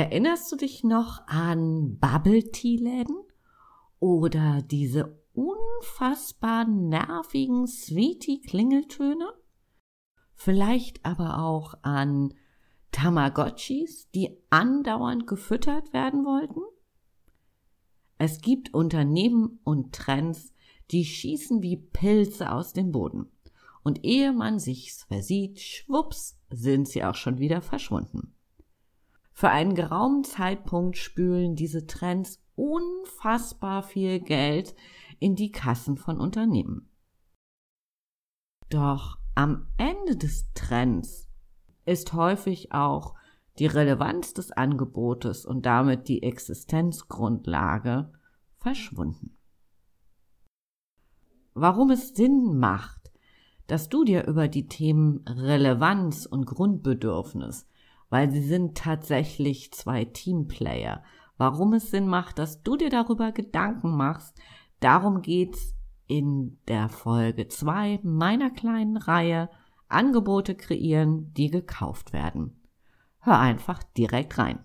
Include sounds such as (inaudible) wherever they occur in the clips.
Erinnerst du dich noch an Bubble Tea Läden oder diese unfassbar nervigen Sweetie Klingeltöne? Vielleicht aber auch an Tamagotchis, die andauernd gefüttert werden wollten? Es gibt Unternehmen und Trends, die schießen wie Pilze aus dem Boden. Und ehe man sich's versieht, schwupps, sind sie auch schon wieder verschwunden. Für einen geraumen Zeitpunkt spülen diese Trends unfassbar viel Geld in die Kassen von Unternehmen. Doch am Ende des Trends ist häufig auch die Relevanz des Angebotes und damit die Existenzgrundlage verschwunden. Warum es Sinn macht, dass du dir über die Themen Relevanz und Grundbedürfnis, weil sie sind tatsächlich zwei Teamplayer, warum es Sinn macht, dass du dir darüber Gedanken machst, darum geht's in der Folge zwei meiner kleinen Reihe Angebote kreieren, die gekauft werden. Hör einfach direkt rein.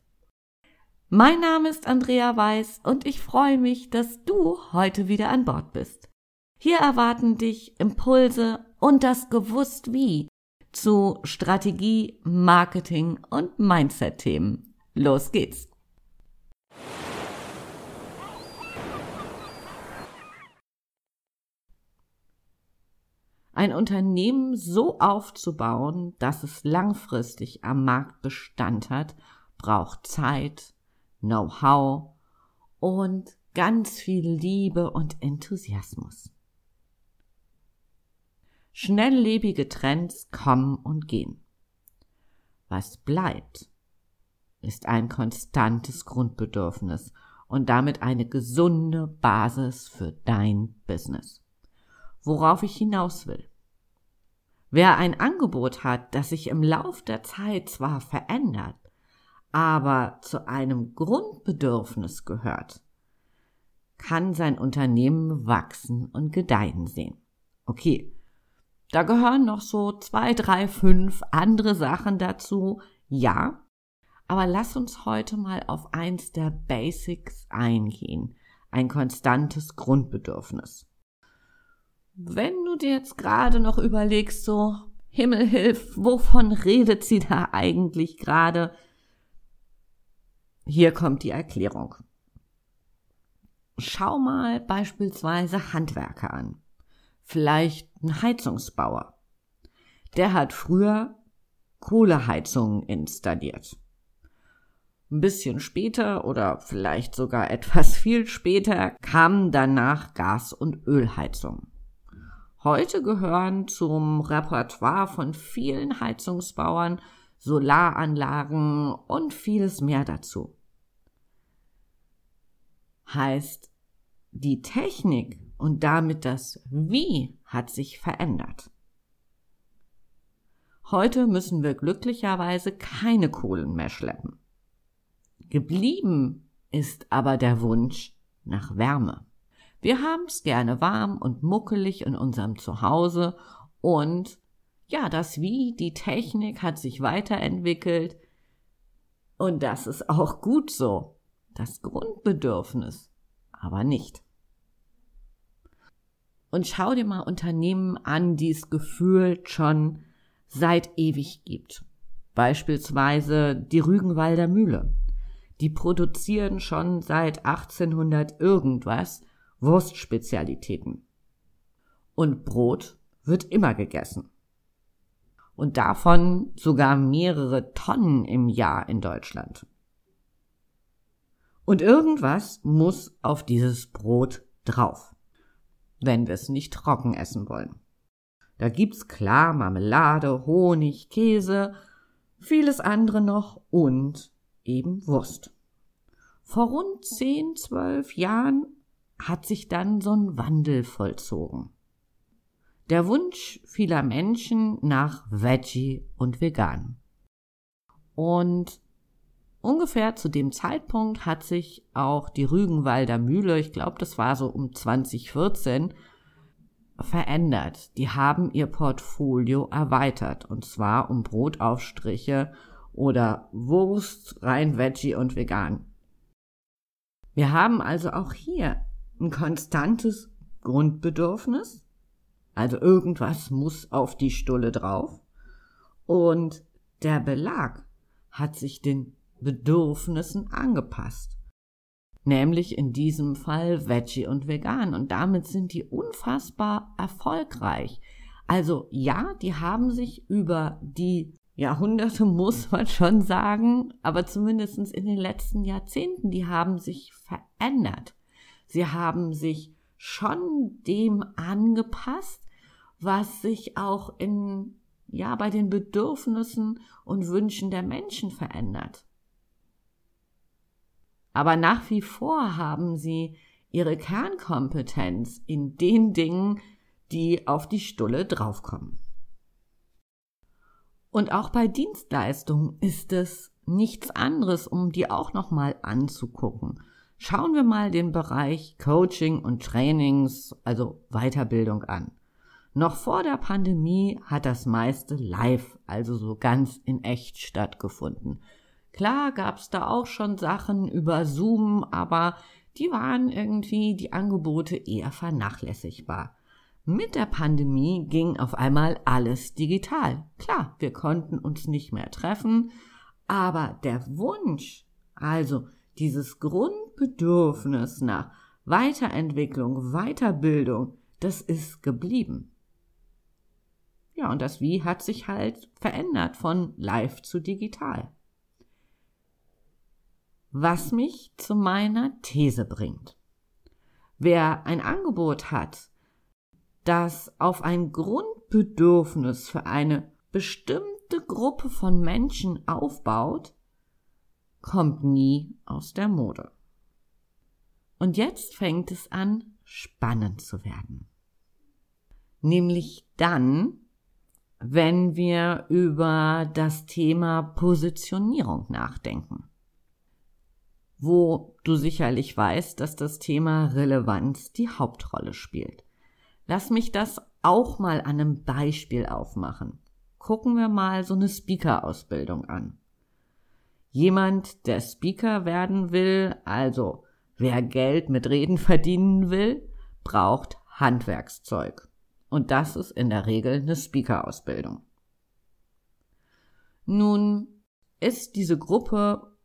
Mein Name ist Andrea Weiß und ich freue mich, dass du heute wieder an Bord bist. Hier erwarten dich Impulse und das Gewusst wie zu Strategie, Marketing und Mindset-Themen. Los geht's! ein Unternehmen so aufzubauen, dass es langfristig am Markt Bestand hat, braucht Zeit, Know-how und ganz viel Liebe und Enthusiasmus. Schnelllebige Trends kommen und gehen. Was bleibt, ist ein konstantes Grundbedürfnis und damit eine gesunde Basis für dein Business worauf ich hinaus will. Wer ein Angebot hat, das sich im Lauf der Zeit zwar verändert, aber zu einem Grundbedürfnis gehört, kann sein Unternehmen wachsen und gedeihen sehen. Okay, da gehören noch so zwei, drei, fünf andere Sachen dazu, ja, aber lass uns heute mal auf eins der Basics eingehen, ein konstantes Grundbedürfnis. Wenn du dir jetzt gerade noch überlegst, so, Himmelhilf, wovon redet sie da eigentlich gerade? Hier kommt die Erklärung. Schau mal beispielsweise Handwerker an. Vielleicht ein Heizungsbauer. Der hat früher Kohleheizungen installiert. Ein bisschen später oder vielleicht sogar etwas (laughs) viel später kamen danach Gas- und Ölheizungen. Heute gehören zum Repertoire von vielen Heizungsbauern Solaranlagen und vieles mehr dazu. Heißt, die Technik und damit das Wie hat sich verändert. Heute müssen wir glücklicherweise keine Kohlen mehr schleppen. Geblieben ist aber der Wunsch nach Wärme. Wir haben's gerne warm und muckelig in unserem Zuhause und ja, das Wie, die Technik hat sich weiterentwickelt und das ist auch gut so. Das Grundbedürfnis aber nicht. Und schau dir mal Unternehmen an, die es gefühlt schon seit ewig gibt. Beispielsweise die Rügenwalder Mühle. Die produzieren schon seit 1800 irgendwas Wurstspezialitäten. Und Brot wird immer gegessen. Und davon sogar mehrere Tonnen im Jahr in Deutschland. Und irgendwas muss auf dieses Brot drauf, wenn wir es nicht trocken essen wollen. Da gibt's klar Marmelade, Honig, Käse, vieles andere noch und eben Wurst. Vor rund zehn, zwölf Jahren hat sich dann so ein Wandel vollzogen. Der Wunsch vieler Menschen nach Veggie und Vegan. Und ungefähr zu dem Zeitpunkt hat sich auch die Rügenwalder Mühle, ich glaube, das war so um 2014, verändert. Die haben ihr Portfolio erweitert und zwar um Brotaufstriche oder Wurst, rein Veggie und vegan. Wir haben also auch hier ein konstantes Grundbedürfnis, also irgendwas muss auf die Stulle drauf und der Belag hat sich den Bedürfnissen angepasst. Nämlich in diesem Fall Veggie und Vegan. Und damit sind die unfassbar erfolgreich. Also ja, die haben sich über die Jahrhunderte, muss man schon sagen, aber zumindest in den letzten Jahrzehnten, die haben sich verändert. Sie haben sich schon dem angepasst, was sich auch in, ja, bei den Bedürfnissen und Wünschen der Menschen verändert. Aber nach wie vor haben sie ihre Kernkompetenz in den Dingen, die auf die Stulle draufkommen. Und auch bei Dienstleistungen ist es nichts anderes, um die auch nochmal anzugucken. Schauen wir mal den Bereich Coaching und Trainings, also Weiterbildung an. Noch vor der Pandemie hat das meiste live, also so ganz in echt stattgefunden. Klar gab's da auch schon Sachen über Zoom, aber die waren irgendwie die Angebote eher vernachlässigbar. Mit der Pandemie ging auf einmal alles digital. Klar, wir konnten uns nicht mehr treffen, aber der Wunsch, also dieses Grundbedürfnis nach Weiterentwicklung, Weiterbildung, das ist geblieben. Ja, und das Wie hat sich halt verändert von live zu digital was mich zu meiner These bringt. Wer ein Angebot hat, das auf ein Grundbedürfnis für eine bestimmte Gruppe von Menschen aufbaut, kommt nie aus der Mode. Und jetzt fängt es an, spannend zu werden. Nämlich dann, wenn wir über das Thema Positionierung nachdenken wo du sicherlich weißt, dass das Thema Relevanz die Hauptrolle spielt. Lass mich das auch mal an einem Beispiel aufmachen. Gucken wir mal so eine Speaker-Ausbildung an. Jemand, der Speaker werden will, also wer Geld mit Reden verdienen will, braucht Handwerkszeug. Und das ist in der Regel eine Speaker-Ausbildung. Nun ist diese Gruppe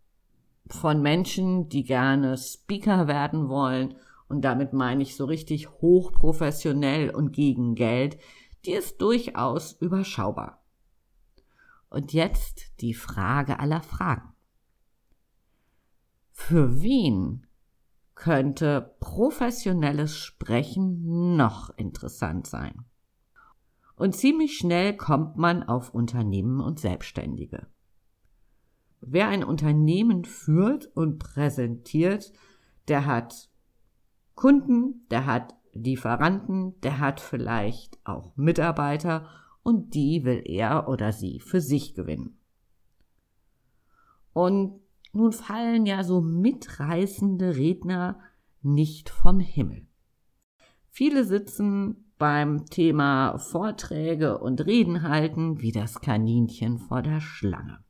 von Menschen, die gerne Speaker werden wollen. Und damit meine ich so richtig hochprofessionell und gegen Geld. Die ist durchaus überschaubar. Und jetzt die Frage aller Fragen. Für wen könnte professionelles Sprechen noch interessant sein? Und ziemlich schnell kommt man auf Unternehmen und Selbstständige. Wer ein Unternehmen führt und präsentiert, der hat Kunden, der hat Lieferanten, der hat vielleicht auch Mitarbeiter und die will er oder sie für sich gewinnen. Und nun fallen ja so mitreißende Redner nicht vom Himmel. Viele sitzen beim Thema Vorträge und Reden halten wie das Kaninchen vor der Schlange.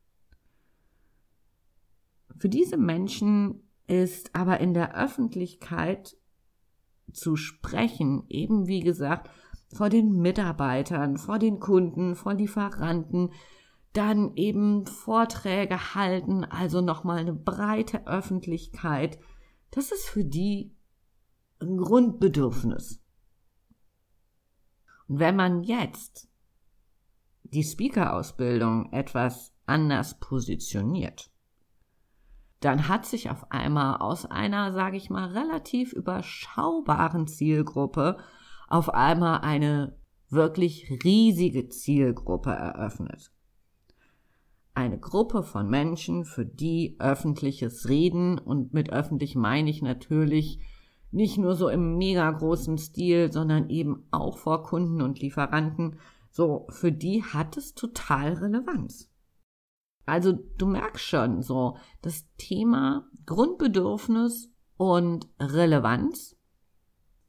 Für diese Menschen ist aber in der Öffentlichkeit zu sprechen, eben wie gesagt, vor den Mitarbeitern, vor den Kunden, vor Lieferanten, dann eben Vorträge halten, also nochmal eine breite Öffentlichkeit. Das ist für die ein Grundbedürfnis. Und wenn man jetzt die Speaker-Ausbildung etwas anders positioniert, dann hat sich auf einmal aus einer, sage ich mal, relativ überschaubaren Zielgruppe auf einmal eine wirklich riesige Zielgruppe eröffnet. Eine Gruppe von Menschen, für die öffentliches Reden und mit öffentlich meine ich natürlich nicht nur so im mega großen Stil, sondern eben auch vor Kunden und Lieferanten, so für die hat es total Relevanz. Also du merkst schon so, das Thema Grundbedürfnis und Relevanz,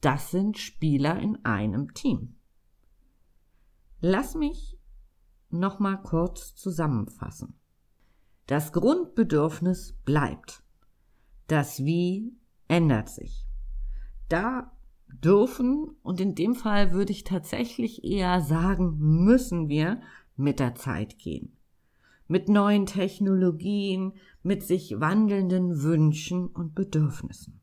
das sind Spieler in einem Team. Lass mich noch mal kurz zusammenfassen. Das Grundbedürfnis bleibt. Das Wie ändert sich. Da dürfen und in dem Fall würde ich tatsächlich eher sagen, müssen wir mit der Zeit gehen mit neuen Technologien, mit sich wandelnden Wünschen und Bedürfnissen.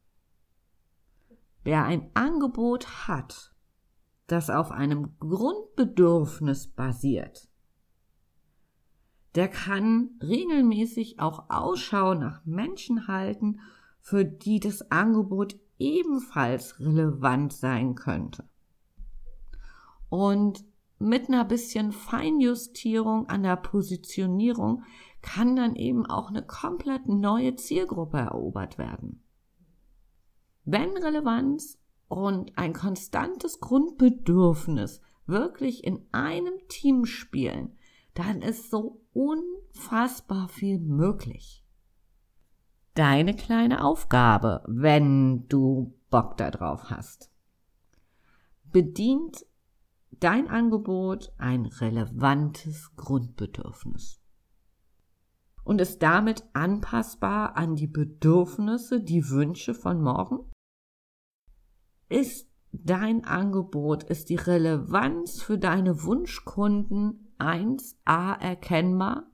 Wer ein Angebot hat, das auf einem Grundbedürfnis basiert, der kann regelmäßig auch Ausschau nach Menschen halten, für die das Angebot ebenfalls relevant sein könnte. Und mit einer bisschen Feinjustierung an der Positionierung kann dann eben auch eine komplett neue Zielgruppe erobert werden. Wenn Relevanz und ein konstantes Grundbedürfnis wirklich in einem Team spielen, dann ist so unfassbar viel möglich. Deine kleine Aufgabe, wenn du Bock darauf hast. Bedient dein Angebot ein relevantes Grundbedürfnis und ist damit anpassbar an die Bedürfnisse, die Wünsche von morgen? Ist dein Angebot, ist die Relevanz für deine Wunschkunden 1a erkennbar?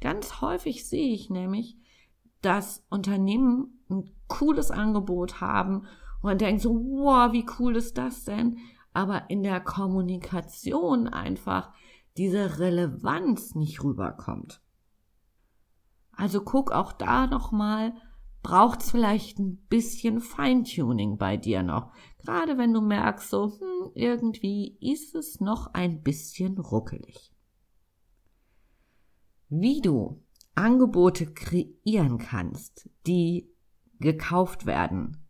Ganz häufig sehe ich nämlich, dass Unternehmen ein cooles Angebot haben und man denkt so, wow, wie cool ist das denn? aber in der Kommunikation einfach diese Relevanz nicht rüberkommt. Also guck auch da nochmal, braucht es vielleicht ein bisschen Feintuning bei dir noch. Gerade wenn du merkst, so, hm, irgendwie ist es noch ein bisschen ruckelig. Wie du Angebote kreieren kannst, die gekauft werden,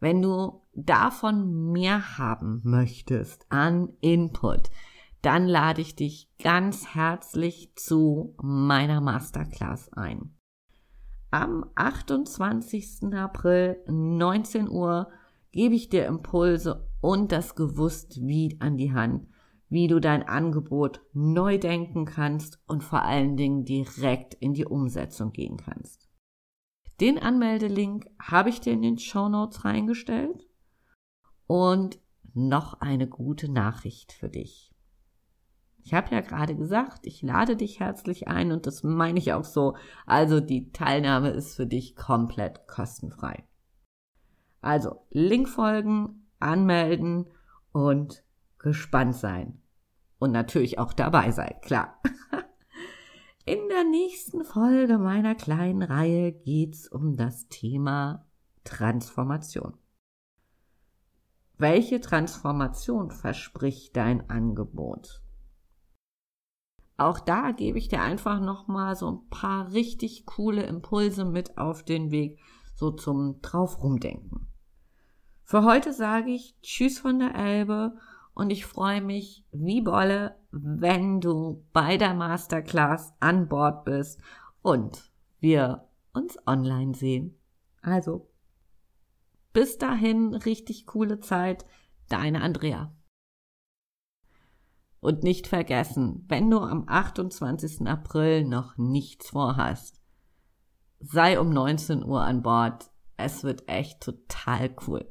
wenn du davon mehr haben möchtest an Input, dann lade ich dich ganz herzlich zu meiner Masterclass ein. Am 28. April 19 Uhr gebe ich dir Impulse und das Gewusst wie an die Hand, wie du dein Angebot neu denken kannst und vor allen Dingen direkt in die Umsetzung gehen kannst. Den Anmeldelink habe ich dir in den Show Notes reingestellt. Und noch eine gute Nachricht für dich. Ich habe ja gerade gesagt, ich lade dich herzlich ein und das meine ich auch so. Also die Teilnahme ist für dich komplett kostenfrei. Also Link folgen, anmelden und gespannt sein. Und natürlich auch dabei sein, klar. (laughs) In der nächsten Folge meiner kleinen Reihe geht's um das Thema Transformation. Welche Transformation verspricht dein Angebot? Auch da gebe ich dir einfach nochmal so ein paar richtig coole Impulse mit auf den Weg, so zum drauf rumdenken. Für heute sage ich Tschüss von der Elbe und ich freue mich wie Bolle, wenn du bei der Masterclass an Bord bist und wir uns online sehen. Also, bis dahin richtig coole Zeit, deine Andrea. Und nicht vergessen, wenn du am 28. April noch nichts vorhast, sei um 19 Uhr an Bord. Es wird echt total cool.